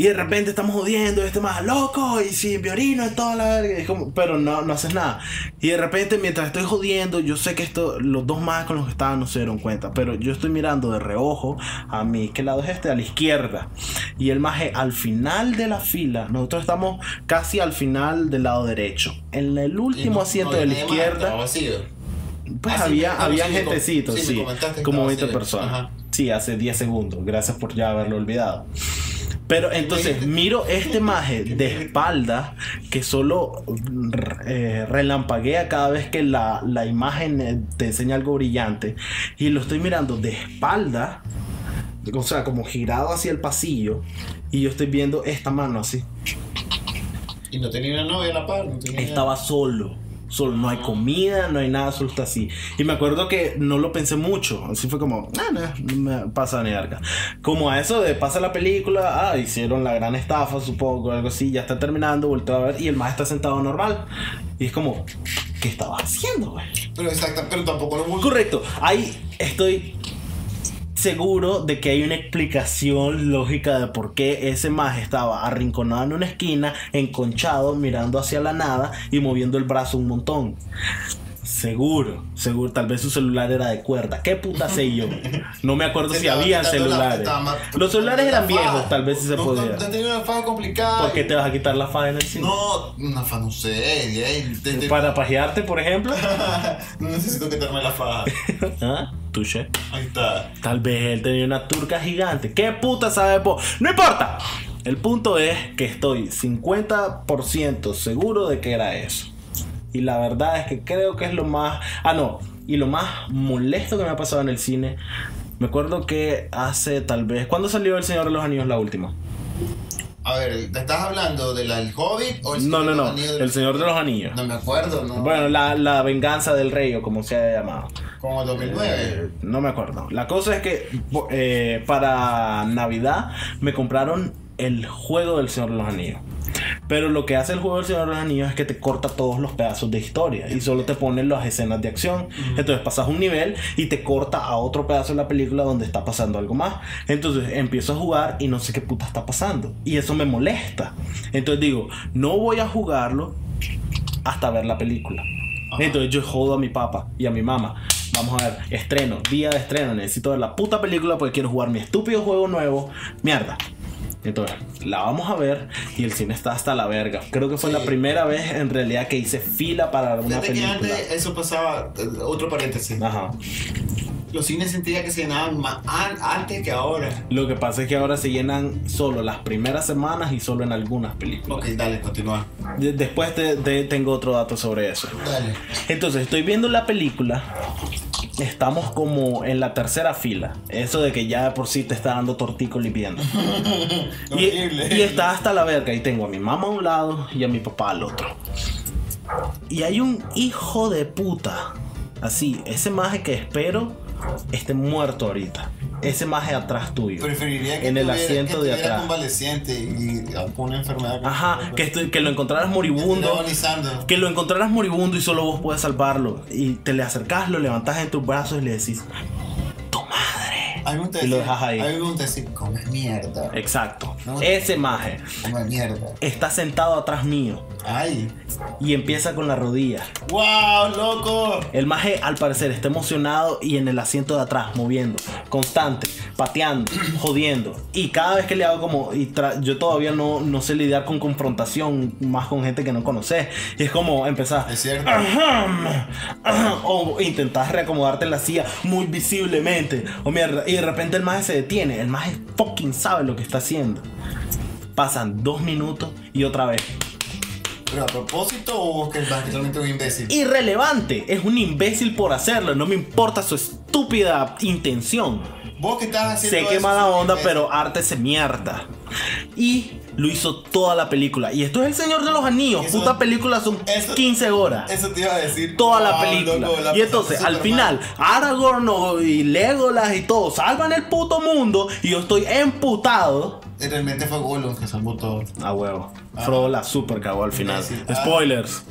Y de repente estamos jodiendo, este más loco, y si violino y toda la verga. y como, pero no, no haces nada. Y de repente, mientras estoy jodiendo, yo sé que esto, los dos más con los que estaban no se dieron cuenta. Pero yo estoy mirando de reojo a mí, ¿qué lado es este? A la izquierda. Y el maje al final de la fila, nosotros estamos casi al final del lado derecho. En el último no- asiento no de la más, izquierda. vacío. Pues Ah, sí, había, bueno, había sí, me gentecitos, sí, me sí, como estaba 20 así. personas. Ajá. Sí, hace 10 segundos, gracias por ya haberlo olvidado. Pero entonces miro este maje de espalda que solo eh, relampaguea cada vez que la, la imagen eh, te enseña algo brillante. Y lo estoy mirando de espalda, o sea, como girado hacia el pasillo. Y yo estoy viendo esta mano así. Y no tenía una novia a la par. No tenía Estaba solo. Solo, no hay comida, no hay nada, solo está así. Y me acuerdo que no lo pensé mucho. Así fue como, ah, no, me pasa ni verga. Como a eso de pasa la película, ah, hicieron la gran estafa, supongo, algo así, ya está terminando, volteo a ver y el más está sentado normal. Y es como, ¿qué estabas haciendo, güey? Pero exacto, pero tampoco lo. Correcto, ahí estoy seguro de que hay una explicación lógica de por qué ese maje estaba arrinconado en una esquina, enconchado, mirando hacia la nada y moviendo el brazo un montón. Seguro, seguro, tal vez su celular era de cuerda. ¿Qué puta sé yo? No me acuerdo si habían la- celulares. Los celulares eran viejos, tal vez sí se podía. Una faja complicada. ¿Por qué te vas a quitar la faja en el cine? No, una faja, no sé. ¿Para pajearte, por ejemplo? no necesito quitarme la faja. ¿Ah? Touché. Ahí está. Tal vez él tenía una turca gigante. ¿Qué puta sabe? No importa. El punto es que estoy 50% seguro de que era eso. Y la verdad es que creo que es lo más... Ah, no. Y lo más molesto que me ha pasado en el cine. Me acuerdo que hace tal vez... ¿Cuándo salió El Señor de los Anillos la última? A ver, ¿te estás hablando del del Hobbit o el No, Señor no, de los no. Anillos del- El Señor de los Anillos. No me acuerdo, ¿no? Bueno, la, la venganza del rey o como se haya llamado. Como 2009. Eh, no me acuerdo. La cosa es que eh, para Navidad me compraron el juego del Señor de los Anillos. Pero lo que hace el juego del Señor de los Anillos es que te corta todos los pedazos de historia y solo te pone las escenas de acción. Entonces pasas un nivel y te corta a otro pedazo de la película donde está pasando algo más. Entonces empiezo a jugar y no sé qué puta está pasando. Y eso me molesta. Entonces digo, no voy a jugarlo hasta ver la película. Ajá. Entonces yo jodo a mi papá y a mi mamá. Vamos a ver, estreno, día de estreno. Necesito ver la puta película porque quiero jugar mi estúpido juego nuevo. Mierda. Entonces, la vamos a ver y el cine está hasta la verga. Creo que fue Sí. la primera vez en realidad que hice fila para una que película. antes eso pasaba, eh, otro paréntesis. Ajá. Los cines sentía que se llenaban más an- antes que ahora. Lo que pasa es que ahora se llenan solo las primeras semanas y solo en algunas películas. Ok, dale, continúa. De- después te- te- tengo otro dato sobre eso. Dale. Entonces, estoy viendo la película. Estamos como en la tercera fila. Eso de que ya de por sí te está dando tortico limpiando. y, y está hasta la verga. Y tengo a mi mamá a un lado y a mi papá al otro. Y hay un hijo de puta. Así, ese maje que espero esté muerto ahorita. Ese maje atrás tuyo. Preferiría que en el tuviera- asiento que de atrás. convaleciente y con una enfermedad. Ajá, que, estu- que lo encontraras moribundo. Que lo encontraras moribundo y solo vos puedes salvarlo. Y te le acercás, lo levantás en tus brazos y le decís, tu madre. Y lo dejas ahí. Gusta decir, come mierda. Exacto. No. Ese maje Come mierda. está sentado atrás mío Ay. y empieza con la rodilla. ¡Wow, loco! El maje al parecer está emocionado y en el asiento de atrás, moviendo, constante, pateando, jodiendo. Y cada vez que le hago como, y yo todavía no, no sé lidiar con confrontación, más con gente que no conoces. Y es como empezar, Es cierto. Ajá, ajá, o intentas reacomodarte en la silla muy visiblemente. O mierda, y de repente el maje se detiene. El maje fucking sabe lo que está haciendo. Pasan dos minutos y otra vez. ¿Pero a propósito o que es un imbécil? Irrelevante, es un imbécil por hacerlo. No me importa su estúpida intención. Vos que estás haciendo Sé que eso, mala onda, imbécil. pero arte se mierda. Y lo hizo toda la película. Y esto es El Señor de los Anillos. Eso- Puta película son eso- 15 horas. Eso te iba a decir. toda la Wow, película. loco, la y entonces, al final, mal. Aragorn y Legolas y todo salvan el puto mundo. Y yo estoy emputado. Realmente fue Gollum que salvó todo. A huevo. Frodo la super cagó al final. Ah. Spoilers.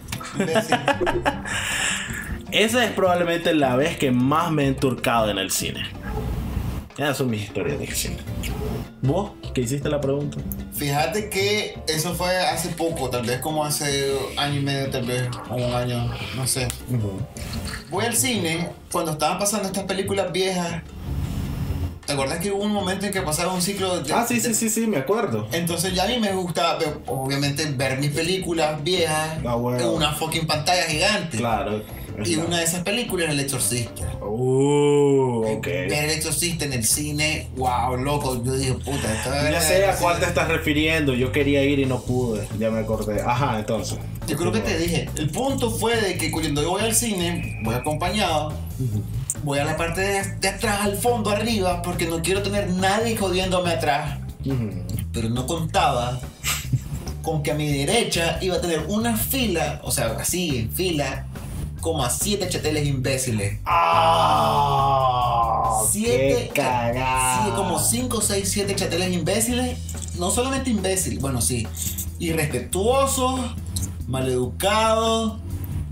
Esa es probablemente la vez que más me he enturcado en el cine. Esas son mis historias de cine. ¿Vos? ¿Qué hiciste la pregunta? Fíjate que eso fue hace poco, tal vez como hace año y medio, tal vez, o un año, no sé. Voy al cine cuando estaban pasando estas películas viejas. ¿Te acuerdas que hubo un momento en que pasaba un ciclo de... Ah, sí, de- sí, sí, sí, me acuerdo. Entonces ya a mí me gustaba, obviamente, ver mis películas viejas Ah, bueno. en una fucking pantalla gigante. Claro. Y una de esas películas era El Exorcista. Uh, ok. Ver El Exorcista en el cine, wow, loco. Yo dije, puta, esta Ya sé a cuál te estás refiriendo. Yo quería ir y no pude. Ya me acordé. Ajá, entonces. Yo creo que te dije, el punto fue de que cuando yo voy al cine, voy acompañado, voy a la parte de, de atrás, al fondo, arriba, porque no quiero tener nadie jodiéndome atrás. Ujú. Pero no contaba con que a mi derecha iba a tener una fila, o sea, así, en fila, como a siete chateles imbéciles. ¡Ah! Siete, ¡Qué sí, como 5, 6, 7 chateles imbéciles. No solamente imbéciles, bueno, sí. Irrespetuosos, maleducados,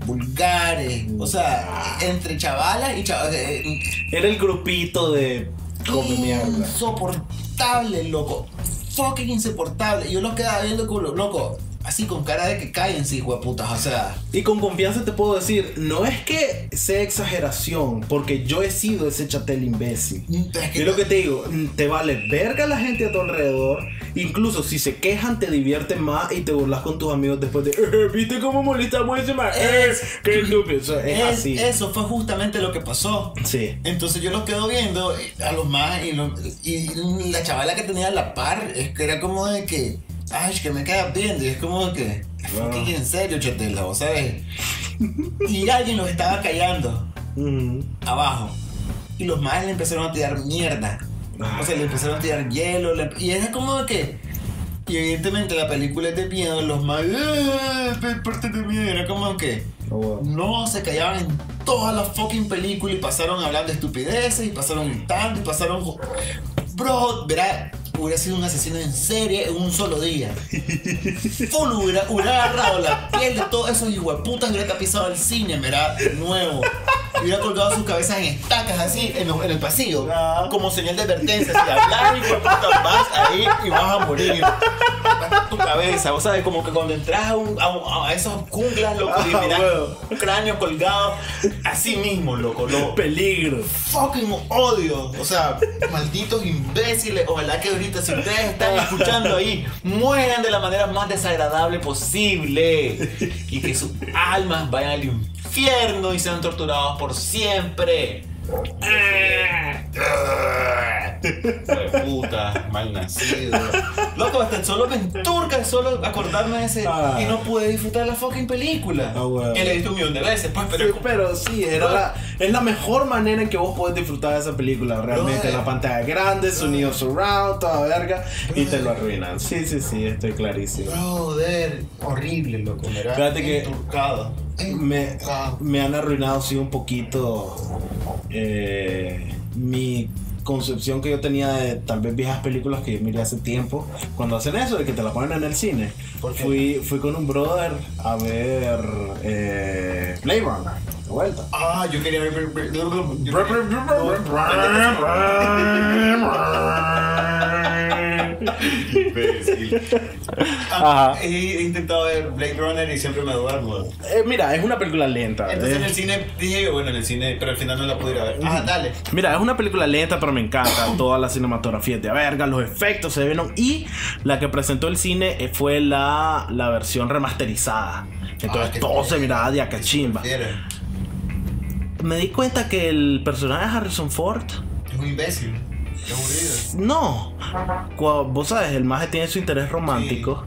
vulgares. O sea, entre chavalas y chavalas. Era el grupito de. Come mierda. Insoportable, loco. Fucking insoportable. Yo lo quedaba viendo como loco. Así con cara de que cállense, hijo de putas. O sea. Y con confianza te puedo decir, no es que sea exageración, porque yo he sido ese chatel imbécil. es que- Yo lo que te digo, te vale verga la gente a tu alrededor. Incluso si se quejan, te divierten más y te burlas con tus amigos después de, "Eh, ¿viste cómo molestamos ese man? Eh, Es- ¡Qué estúpido! O sea, es, es- así. Eso fue justamente lo que pasó. Sí. Entonces yo los quedo viendo a los más y, lo- y la chavala que tenía a la par es que era como de que, ay, es que me quedas viendo y es como que, fucking en serio, chatela, ¿vos sabes? Y alguien los estaba callando Ujú. abajo y los más le empezaron a tirar mierda. O sea, le empezaron a tirar hielo le- y era como que, y evidentemente la película es de miedo, los más, "Eh, parte de miedo, era como que... Oh, wow. No, se callaban en toda la fucking película y pasaron hablando de estupideces y pasaron gritando y pasaron... Bro, verá, hubiera sido un asesino en serie en un solo día. Full hubiera, hubiera agarrado la piel de todos esos hijueputas y hubiera tapizado el cine, verá, de nuevo. Y hubiera colgado sus cabezas en estacas así en, lo- en el pasillo. Ah. Como señal de advertencia. Si hablas, hijueputa, vas ahí y vas a morir. tu cabeza, o sea, como que cuando entras a, un- a a esos junglas, loco, y Ah, miras huevo. un cráneo colgado, así mismo, loco, lo Peligro. fucking odio. O sea, malditos imbéciles. Ojalá que ahorita, si ustedes están escuchando ahí, mueran de la manera más desagradable posible. Y que sus almas vayan al infierno y sean torturados por siempre. De puta, mal nacido. Loco, hasta solo me enturca solo acordarme de ese. Ah. Y no pude disfrutar la fucking película. Ah, bueno. Que le he visto un millón de veces, pues, pero. Sí, pero sí, era la, es la mejor manera en que vos podés disfrutar de esa película. Realmente, Brother. la pantalla grande, sonido surround, toda verga, y te lo arruinan. Sí, sí, sí, estoy clarísimo. Brother, horrible, loco. Fíjate que- enturcado. Me, me han arruinado, sí, un poquito eh, mi concepción que yo tenía de tal vez viejas películas que yo miré hace tiempo. Cuando hacen eso, de que te la ponen en el cine. Fui, fui con un brother a ver eh, Blade Runner, de vuelta. Ah, yo quería ver. yo. Ah, Ajá. He intentado ver Blade Runner y siempre me duermo. Eh, mira, es una película lenta. Entonces en eh. el cine dije yo, bueno, en el cine, pero al final no la pude ir a ver. Ah, dale. Mira, es una película lenta, pero me encanta. Toda la cinematografía es de verga, los efectos se ven. Y la que presentó el cine eh, fue la, la versión remasterizada. Entonces Ah, todo se miraba de cachimba. Quieren. Me di cuenta que el personaje de Harrison Ford. Es un imbécil. No. Vos sabes, el maje tiene su interés romántico.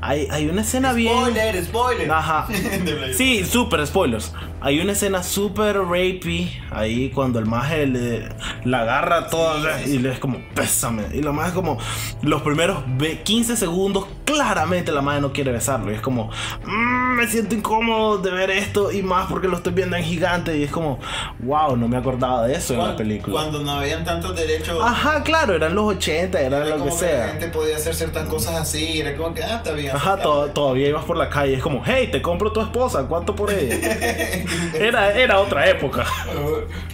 Hay, hay una escena bien. Spoiler, spoiler. Ajá. Sí, super spoilers. Hay una escena super rapey ahí cuando el maje le, la agarra toda y le es como, pésame. Y lo más es como, los primeros ve- 15 segundos, claramente la madre no quiere besarlo. Y es como, "Mm, me siento incómodo de ver esto y más porque lo estoy viendo en gigante. Y es como, Wow, no me acordaba de eso en la película. Cuando no habían tantos derechos. Ajá, claro, eran los 80, era era lo que como La sea. gente podía hacer ciertas cosas así. Era como que, ah, está bien. Ajá, to- todavía ibas por la calle, es como, hey, te compro tu esposa, ¿cuánto por ella? Era, era otra época.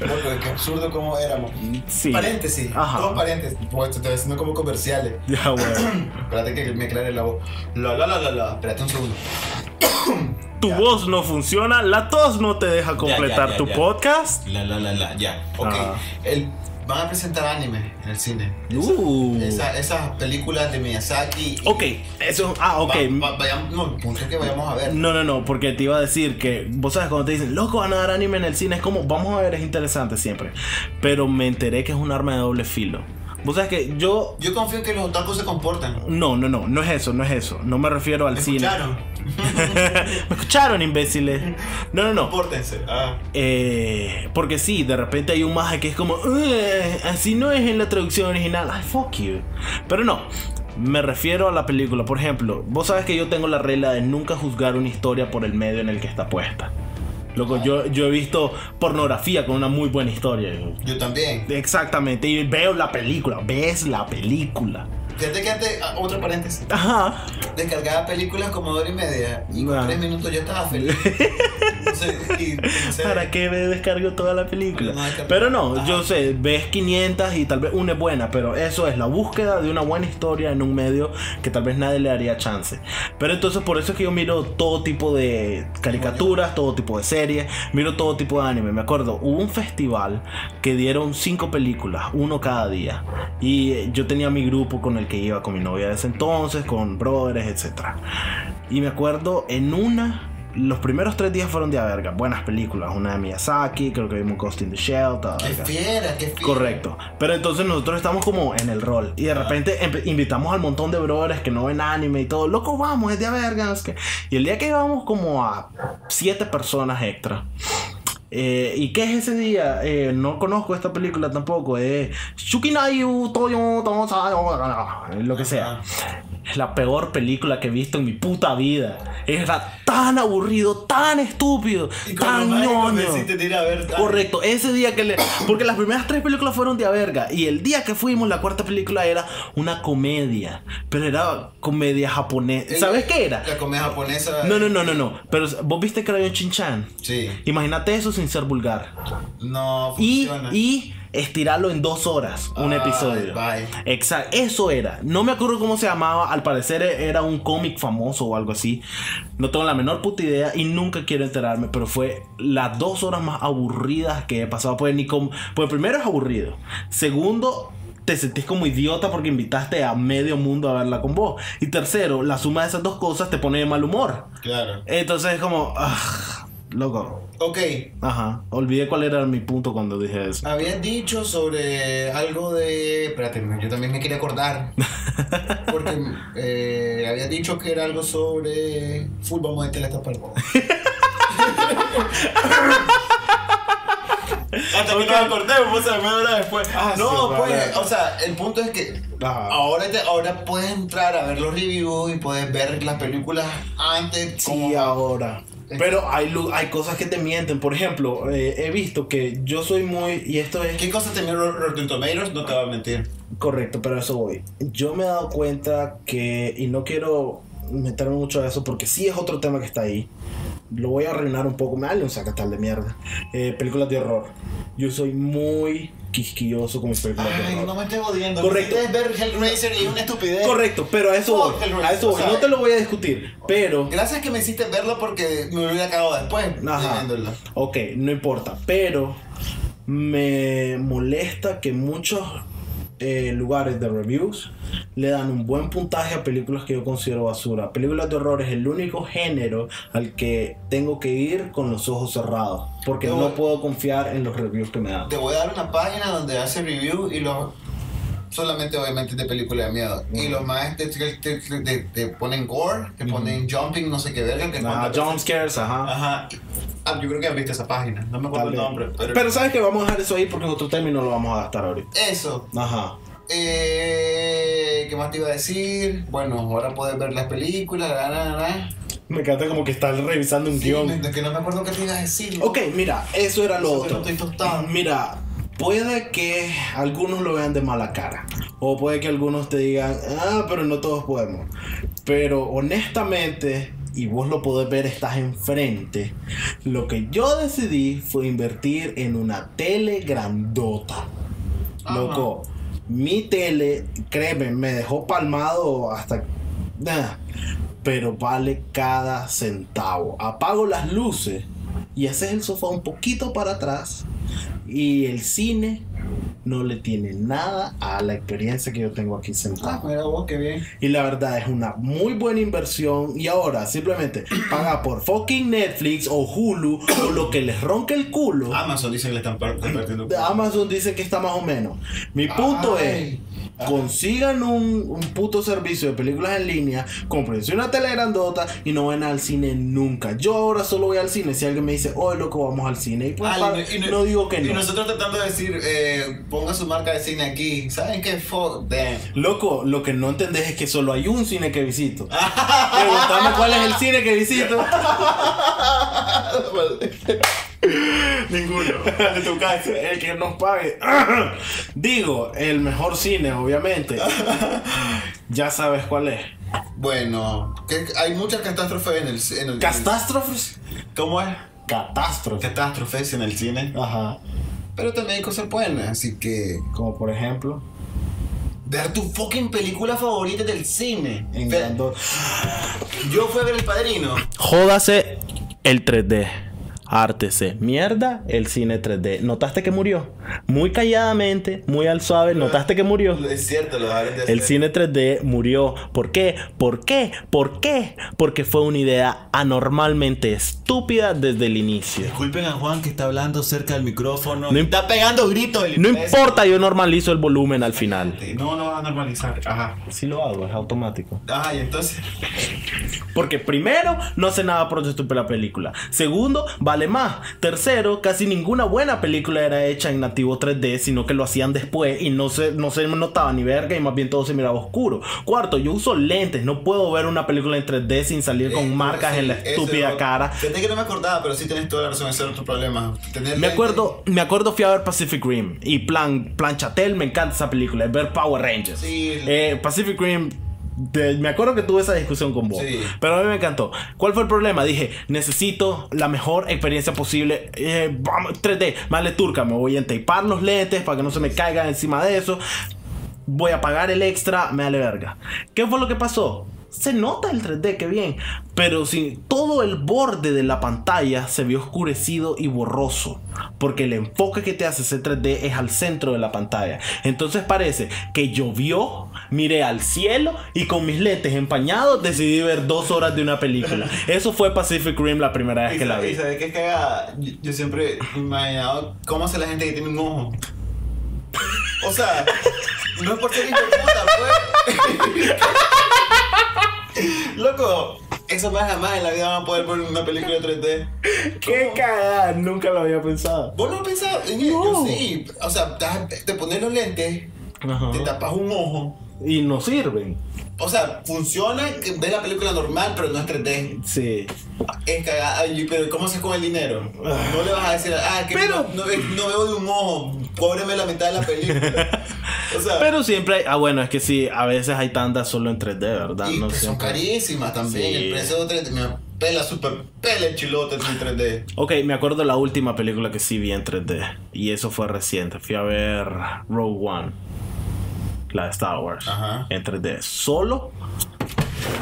Loco, qué absurdo como éramos. Sí. Paréntesis, Ajá. todo paréntesis. Pues te estoy haciendo como comerciales. Ya, bueno. Espérate que me aclare la voz. La la la la la. Espérate un segundo. Tu Ya. voz no funciona, la tos no te deja completar ya, tu podcast. La la la la. Ya. Ok. El, van a presentar anime en el cine. Uh. Esa- esas películas de Miyazaki. Ok, eso, ah, ok. Va- va- vayamos, no, punto que vayamos a ver. No, no, no, porque te iba a decir que, vos sabes, cuando te dicen, loco, van a dar anime en el cine, es como, vamos a ver, es interesante siempre. Pero me enteré que es un arma de doble filo. Vos sabes que yo. Yo confío en que los otakus se comportan. No, no, no, no es eso, no es eso. No me refiero al ¿Me cine. escucharon? me escucharon, imbéciles. No, no, no. Compórtense. Ah. Eh, porque sí, de repente hay un maje que es como, "Eh, así no es en la traducción original. Ay, fuck you. Pero no, me refiero a la película. Por ejemplo, vos sabes que yo tengo la regla de nunca juzgar una historia por el medio en el que está puesta. Loco, yo, yo he visto pornografía con una muy buena historia. Yo también. Exactamente, y veo la película, ves la película. Fíjate que antes, ah, otro paréntesis. Ajá. Descargaba películas como hora y media y con tres minutos yo estaba feliz. Y, ¿Para qué me descargo toda la película? Pero no, Ajá. yo sé, ves 500 y tal vez una es buena, pero eso es la búsqueda de una buena historia en un medio que tal vez nadie le daría chance. Pero entonces por eso es que yo miro todo tipo de caricaturas, todo tipo de series, miro todo tipo de anime. Me acuerdo, hubo un festival que dieron cinco películas, uno cada día. Y eh, yo tenía mi grupo con el que iba con mi novia de ese entonces, con brothers, etc. Y me acuerdo en una los primeros tres días fueron de a verga. Buenas películas. Una de Miyazaki, creo que vimos Ghost in the Shell. toda Qué fiera, qué fiera. Correcto. Pero entonces nosotros estamos como en el rol. Y de repente invitamos al montón de brothers que no ven anime y todo. Loco, vamos, es de a verga. no sé qué. Y el día que íbamos como a siete personas extra. Eh, ¿Y qué es ese día? Eh, no conozco esta película tampoco. Es Shukinayu Toyo Lo que sea. Es la peor película que he visto en mi puta vida. Era tan aburrido, tan estúpido, Y tan ñoño. Correcto, ese día que le. Porque las primeras tres películas fueron de a verga. Y el día que fuimos, la cuarta película era una comedia. Pero era comedia japonesa. ¿Sabes qué era? La comedia japonesa. No, no, no, no, no. Pero vos viste Crayon Chinchan. Sí. Imagínate eso sin ser vulgar. No Y, funciona. y estirarlo en dos horas, un episodio. bye. Exacto, eso era. No me acuerdo cómo se llamaba. Al parecer era un cómic famoso o algo así. No tengo la menor puta idea y nunca quiero enterarme. Pero fue las dos horas más aburridas que he pasado. Pues ni como. Pues primero es aburrido. Segundo. Te sentís como idiota porque invitaste a medio mundo a verla con vos. Y tercero, la suma de esas dos cosas te pone de mal humor. Claro. Entonces es como. ah, loco. Ok. Ajá. Olvidé cuál era mi punto cuando dije eso. Habías dicho sobre algo de. Espérate, yo también me quería acordar. Porque eh, habías dicho que era algo sobre. Fútbol, vamos a meterle esta parte. Hasta que nos acordemos, pues, media hora después. Ah, no, sí, pues, vale. o sea, el punto es que Ajá. ahora, te- ahora puedes entrar a ver los reviews y puedes ver las películas antes. Sí, como- ahora. Pero hay, hay cosas que te mienten. Por ejemplo, eh, he visto que yo soy muy. Y esto es ¿Qué cosa tenía Rotten Tomatoes? No te va a mentir. correcto, pero eso voy. Yo me he dado cuenta que. Y no quiero meterme mucho a eso porque sí es otro tema que está ahí. Lo voy a arruinar un poco. Me dale un sacatal de mierda. Eh, películas de horror. Yo soy muy quisquilloso con mis películas Ay, no me estés jodiendo. Correcto. Ver Hellraiser y una estupidez. Correcto, pero a eso voy. A eso o voy. sea, No te lo voy a discutir. Pero. Gracias que me hiciste verlo porque me hubiera cagado después Ajá. Ok, no importa. Pero me molesta que muchos eh, lugares de reviews le dan un buen puntaje a películas que yo considero basura. Películas de horror es el único género al que tengo que ir con los ojos cerrados. Porque Yo- no puedo confiar en los reviews que me dan. Te voy a dar una página donde hace review y los solamente obviamente de películas de miedo. Y los más te, te- te- te- te ponen gore, te ponen jumping, no sé qué verga. Que Ajá, cuando- jump scares, ajá. Ajá. Ah, yo creo que has visto esa página. No me acuerdo Tal el nombre. Pero, Pero sabes que vamos a dejar eso ahí porque en otro término lo vamos a gastar ahorita. eso. Ajá. Eh, ¿Qué más te iba a decir? Bueno, ahora puedes ver las películas. la, la, la. Me encanta como que estás revisando un Sí, guion. me- que no me acuerdo qué te iba a decir. Ok, mira, eso era lo Eso otro. no estoy tostado. Mira, puede que algunos lo vean de mala cara. O puede que algunos te digan, ah, pero no todos podemos. Pero honestamente, y vos lo podés ver, estás enfrente. Lo que yo decidí fue invertir en una tele grandota. Ajá. Loco, mi tele, créeme, me dejó palmado hasta... Nah, pero vale cada centavo. Apago las luces y haces el sofá un poquito para atrás y el cine no le tiene nada a la experiencia que yo tengo aquí Ah, sentado. mira vos, qué bien. Y la verdad es una muy buena inversión. Y ahora simplemente paga por fucking Netflix o Hulu o lo que les ronque el culo. Amazon dice que le están par- repartiendo. Amazon dice que está más o menos. Mi punto Ay. es, consigan un, un puto servicio de películas en línea, cómprense una tele grandota y no van al cine nunca. Yo ahora solo voy al cine si alguien me dice, oh loco, vamos al cine. Y pues Ah, y no- y no, digo que Y no. nosotros tratando de decir, eh, ponga su marca de cine aquí. ¿Saben qué? Fuck. Loco, lo que no entendés es que solo hay un cine que visito. Preguntame cuál es el cine que visito. Ninguno. En tu casa, el que nos pague. Digo, el mejor cine, obviamente. Ya sabes cuál es. Bueno, que hay muchas catástrofes en el en el- Catástrofes. ¿Cómo es? Catástrofes. Catástrofes en el cine. Ajá. Pero también hay cosas buenas, así que. Como por ejemplo, Ver tu fucking película favorita del cine. en Yo fui a ver El Padrino. Jódase el 3D. Ártese. Mierda el cine 3D. ¿Notaste que murió? Muy calladamente, muy al suave. ¿Notaste que murió? Es cierto, lo dejaron de hacer. El cine 3D murió. ¿Por qué? ¿Por qué? ¿Por qué? Porque fue una idea anormalmente estúpida desde el inicio. Disculpen a Juan que está hablando cerca del micrófono. No está pegando gritos. el No importa, yo normalizo el volumen al final. No, no va a normalizar. Ajá. Sí lo hago, es automático. Ajá, y entonces. Porque primero, no hace nada por la película. Segundo, vale más. Tercero, casi ninguna buena película era hecha en nativo 3D, sino que lo hacían después y no se, no se notaba ni verga y más bien todo se miraba oscuro. Cuarto, yo uso lentes, no puedo ver una película en 3D sin salir con Eh, marcas sí, en la estúpida cara. Fíjate que no me acordaba, pero sí tienes toda la razón, ese era problema. Tener Me lentes- acuerdo, me acuerdo fui a ver Pacific Rim y plan, plan Chatel, me encanta esa película, es ver Power Rangers. Sí. Eh, Pacific Rim, de- me acuerdo que tuve esa discusión con vos, Sí. pero a mí me encantó. ¿Cuál fue el problema? Dije, necesito la mejor experiencia posible, eh, vamos, 3D, vale turca, me voy a entapar los lentes para que no se me caigan encima de eso. Voy a pagar el extra, me vale verga. ¿Qué fue lo que pasó? Se nota el 3D, qué bien. Pero si todo el borde de la pantalla se vio oscurecido y borroso. Porque el enfoque que te hace ese 3D es al centro de la pantalla. Entonces parece que llovió, miré al cielo y con mis lentes empañados decidí ver dos horas de una película. Eso fue Pacific Rim la primera vez que la vi. y ¿Sabes qué es cagada? Yo, yo siempre he imaginado cómo hace la gente que tiene un ojo. O sea, no es por ser hijo puta, pues. Loco, eso más jamás en la vida van a poder ver una película 3D. Qué cagada, nunca lo había pensado. ¿Vos no? En No. Yo sí. O sea, te, te pones los lentes, Ajá. te tapas un ojo. Y no sirven. O sea, funciona ves la película normal, pero no es 3D. Sí. Es cagada. Pero ¿cómo haces con el dinero? No le vas a decir, ah, que Pero- no, no ve- no veo de un ojo, cóbreme la mitad de la película. O sea, Pero siempre hay, ah bueno, es que sí, a veces hay tandas solo en 3D, ¿verdad? y No pues son carísimas también. Sí. El precio de 3D, me pela super pela el chilote en 3D. Ok, me acuerdo de la última película que sí vi en 3D. Y eso fue reciente. Fui a ver Rogue One. La de Star Wars. Ajá. En 3D. Solo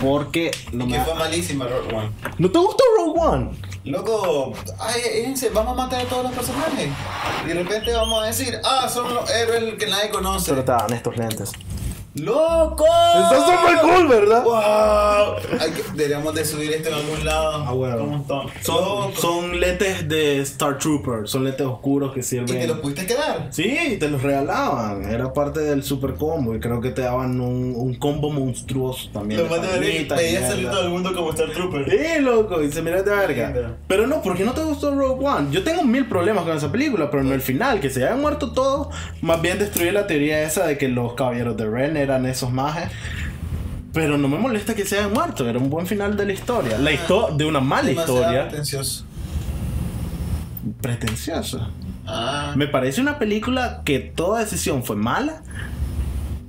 porque no me... Que fue malísima, Rogue One. ¿No te gustó Rogue One? Loco, ay, fíjense, vamos a matar a todos los personajes. Y de repente vamos a decir, ah, son los héroes que nadie conoce. Pero dan estos lentes. ¡Loco! Está súper cool, ¿verdad? ¡Wow! Hay que- deberíamos de subir esto en algún lado. Ah, bueno. Como un ton. Son, son lentes de Star Trooper. Son lentes oscuros que ¿Y te los sirven... pudiste quedar? Sí, te los regalaban. Era parte del super combo. Y creo que te daban un, un combo monstruoso también. Lo más de ver palomitas y veía salir todo el mundo como Star Trooper. Sí, loco, y se mira de verga. Pero no, ¿por qué no te gustó Rogue One? Yo tengo mil problemas con esa película, pero no el final, que se hayan muerto todos. Más bien destruye la teoría esa de que los caballeros de Ren eran esos mages. Pero no me molesta que se hayan muerto, era un buen final de la historia. La historia de una mala Demasiado historia. pretencioso. Pretenciosa. Ah. Me parece una película que toda decisión fue mala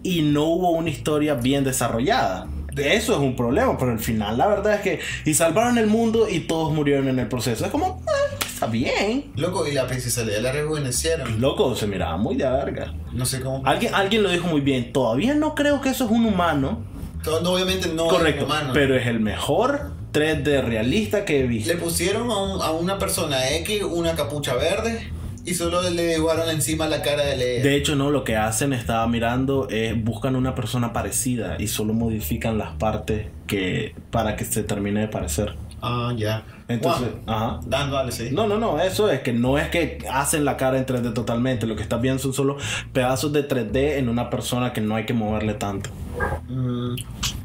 y no hubo una historia bien desarrollada. Eso es un problema, pero al final la verdad es que y salvaron el mundo y todos murieron en el proceso. Es como, ah, está bien. Loco, y la princesa Leia la rejuvenecieron. Loco, se miraba muy de verga. No sé cómo. Alguien, alguien lo dijo muy bien. Todavía no creo que eso es un humano. Todo- no, obviamente no Correcto. es humano. Pero es el mejor 3D realista que he visto. Le pusieron a, un- a una persona X una capucha verde y solo le dibujaron encima la cara de Leia. De hecho, no, lo que hacen, estaba mirando, es buscan una persona parecida y solo modifican las partes que para que se termine de parecer. Ah, ya. Entonces, Juan, ajá. Dando, dale, sí. No, no, no, eso es que no es que hacen la cara en 3D totalmente, lo que estás viendo son solo pedazos de 3D en una persona que no hay que moverle tanto. Mm.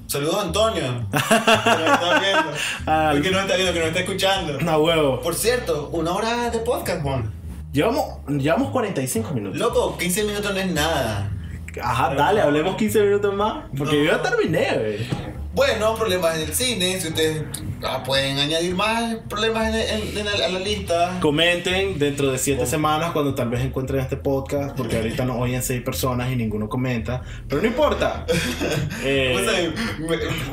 Saludos a Antonio. que está viendo. Ah, que nos está viendo, que nos está escuchando. No, huevo. Por cierto, una hora de podcast, Juan. Llevamos, llevamos 45 minutos. Loco, 15 minutos no es nada. Ajá, dale, hablemos 15 minutos más. Porque No. yo ya terminé, güey. Bueno, problemas en el cine. Si ustedes ah, pueden añadir más problemas en, en- en la, lista. Comenten dentro de 7 semanas cuando tal vez encuentren este podcast. Porque ahorita nos oyen 6 personas y ninguno comenta. Pero no importa. Eh, O sea,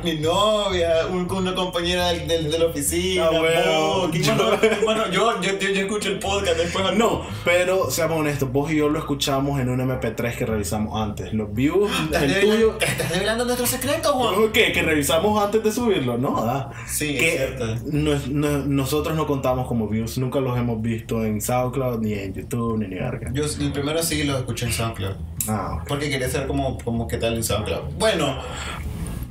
mi, mi novia, un- una compañera del- del- de la oficina, Ah, bueno. vos, Yo- bueno, yo, yo, escucho el podcast después. No, pero seamos honestos, vos y yo lo escuchamos en un MP3 que revisamos antes. Los views, ¿Estás, el tuyo. ¿Estás revelando nuestro secreto, Juan? ¿Qué? ¿Que revisamos antes de subirlo? No, da. Sí, que cierto. no- no- nosotros no contamos como views, nunca los hemos visto en SoundCloud, ni en YouTube, ni en verga. Yo el primero sí lo escuché en SoundCloud. Ah, ok. Porque quería saber cómo, cómo qué tal en SoundCloud. Bueno,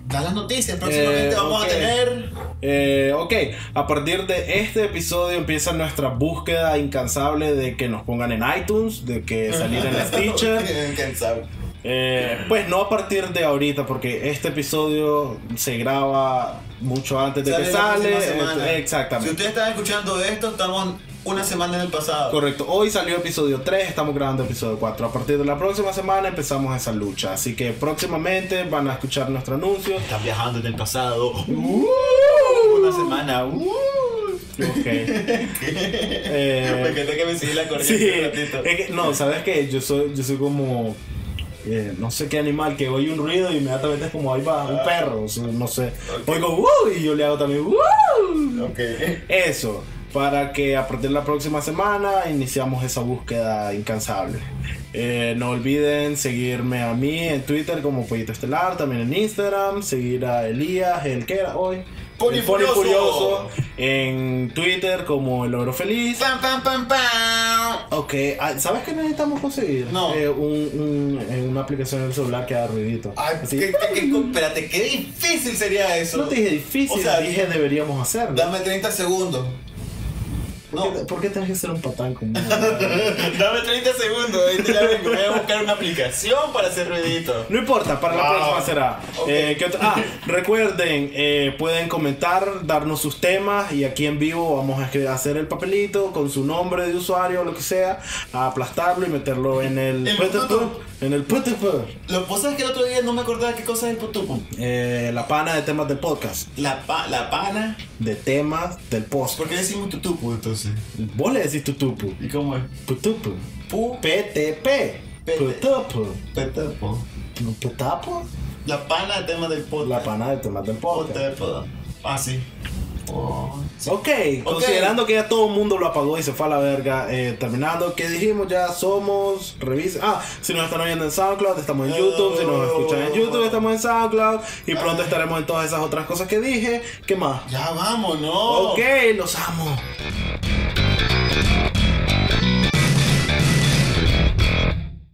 da las noticias. Próximamente Eh, vamos a tener. Eh, ok, a partir de este episodio empieza nuestra búsqueda incansable de que nos pongan en iTunes, de que salir en Stitcher. Incansable. Eh, pues no a partir de ahorita, porque este episodio se graba mucho antes de que la sale. semana. eh, Si Exactamente. ustedes están escuchando esto, estamos una semana en el pasado. Correcto, hoy salió episodio 3, estamos grabando episodio 4. A partir de la próxima semana empezamos esa lucha. Así que próximamente van a escuchar nuestro anuncio. Están viajando en el pasado. Uh, una semana. Uh. Ok. Eh, Me encanta que me sigue la corriente Sí, un ratito. es que, no, ¿sabes qué? Yo soy, yo soy como, eh, no sé qué animal, que oye un ruido y inmediatamente es como, ahí va, un perro, o sea, no sé. Oigo, ¡uh! Y yo le hago también, ¡uh! Ok. Eso, para que a partir de la próxima semana iniciamos esa búsqueda incansable. Eh, no olviden seguirme a mí en Twitter como Pollito Estelar, también en Instagram, seguir a Elías, el que era hoy. Pony Furioso. en Twitter como El Oro Feliz. Pam, pam, pam, pam. Ok, ah, ¿sabes qué necesitamos conseguir? No. Eh, un, un- eh, una aplicación en el celular que haga ruidito. Ay, Así. espérate, qué difícil sería eso. No te dije difícil, O sea, dije deberíamos hacerlo. Dame 30 segundos. ¿Por, qué, no. por qué tienes que ser un patán conmigo? Dame 30 segundos. Ahorita ya vengo. Voy a buscar una aplicación para hacer ruidito. No importa, para la próxima será. Ok. Eh, ¿qué? Ah, recuerden, eh, pueden comentar, darnos sus temas y aquí en vivo vamos a hacer el papelito con su nombre de usuario o lo que sea, a aplastarlo y meterlo en el El. En el putupu. Lo que pasa es que el otro día no me acordaba qué cosa es el putupu. Eh, la pana de temas del podcast, La, pa- la pana. de temas del post. ¿Por qué decimos tutupu entonces? Vos le decís tutupu, ¿Y cómo es? putupu, Pu. PTP, PT. putupu, Petepo. putapo, La pana de tema del podcast. la pana de temas del podcast. Ah, sí. Oh. Ok, considerando que ya todo el mundo lo apagó y se fue a la verga, eh, terminando, que dijimos ya somos, revisa, ah, si nos están oyendo en SoundCloud, estamos en YouTube, si nos escuchan en YouTube, estamos en SoundCloud, y pronto estaremos en todas esas otras cosas que dije, ¿qué más? Ya vamos, ¿no? Ok, los amo.